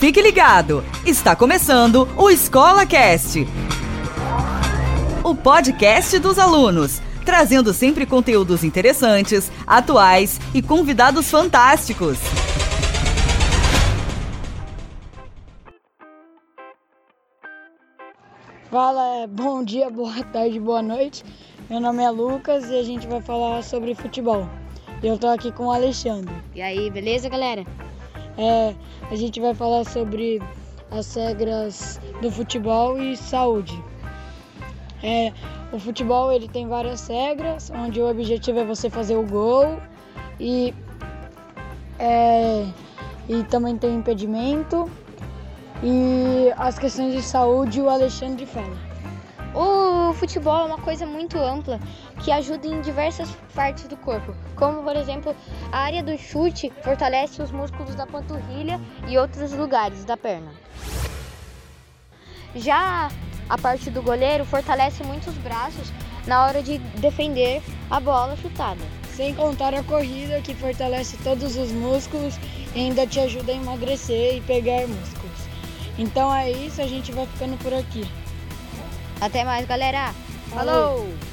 Fique ligado, está começando o Escola Cast, o podcast dos alunos, trazendo sempre conteúdos interessantes, atuais e convidados fantásticos. Fala, bom dia, boa tarde, boa noite. Meu nome é Lucas e a gente vai falar sobre futebol. Eu tô aqui com o Alexandre. E aí, beleza, galera? É, a gente vai falar sobre as regras do futebol e saúde. É, o futebol ele tem várias regras, onde o objetivo é você fazer o gol e, é, e também tem impedimento. E as questões de saúde o Alexandre fala. O futebol é uma coisa muito ampla que ajuda em diversas partes do corpo, como por exemplo a área do chute fortalece os músculos da panturrilha e outros lugares da perna. Já a parte do goleiro fortalece muitos braços na hora de defender a bola chutada. Sem contar a corrida que fortalece todos os músculos e ainda te ajuda a emagrecer e pegar músculos. Então é isso, a gente vai ficando por aqui. Até mais, galera. Falou. Falou.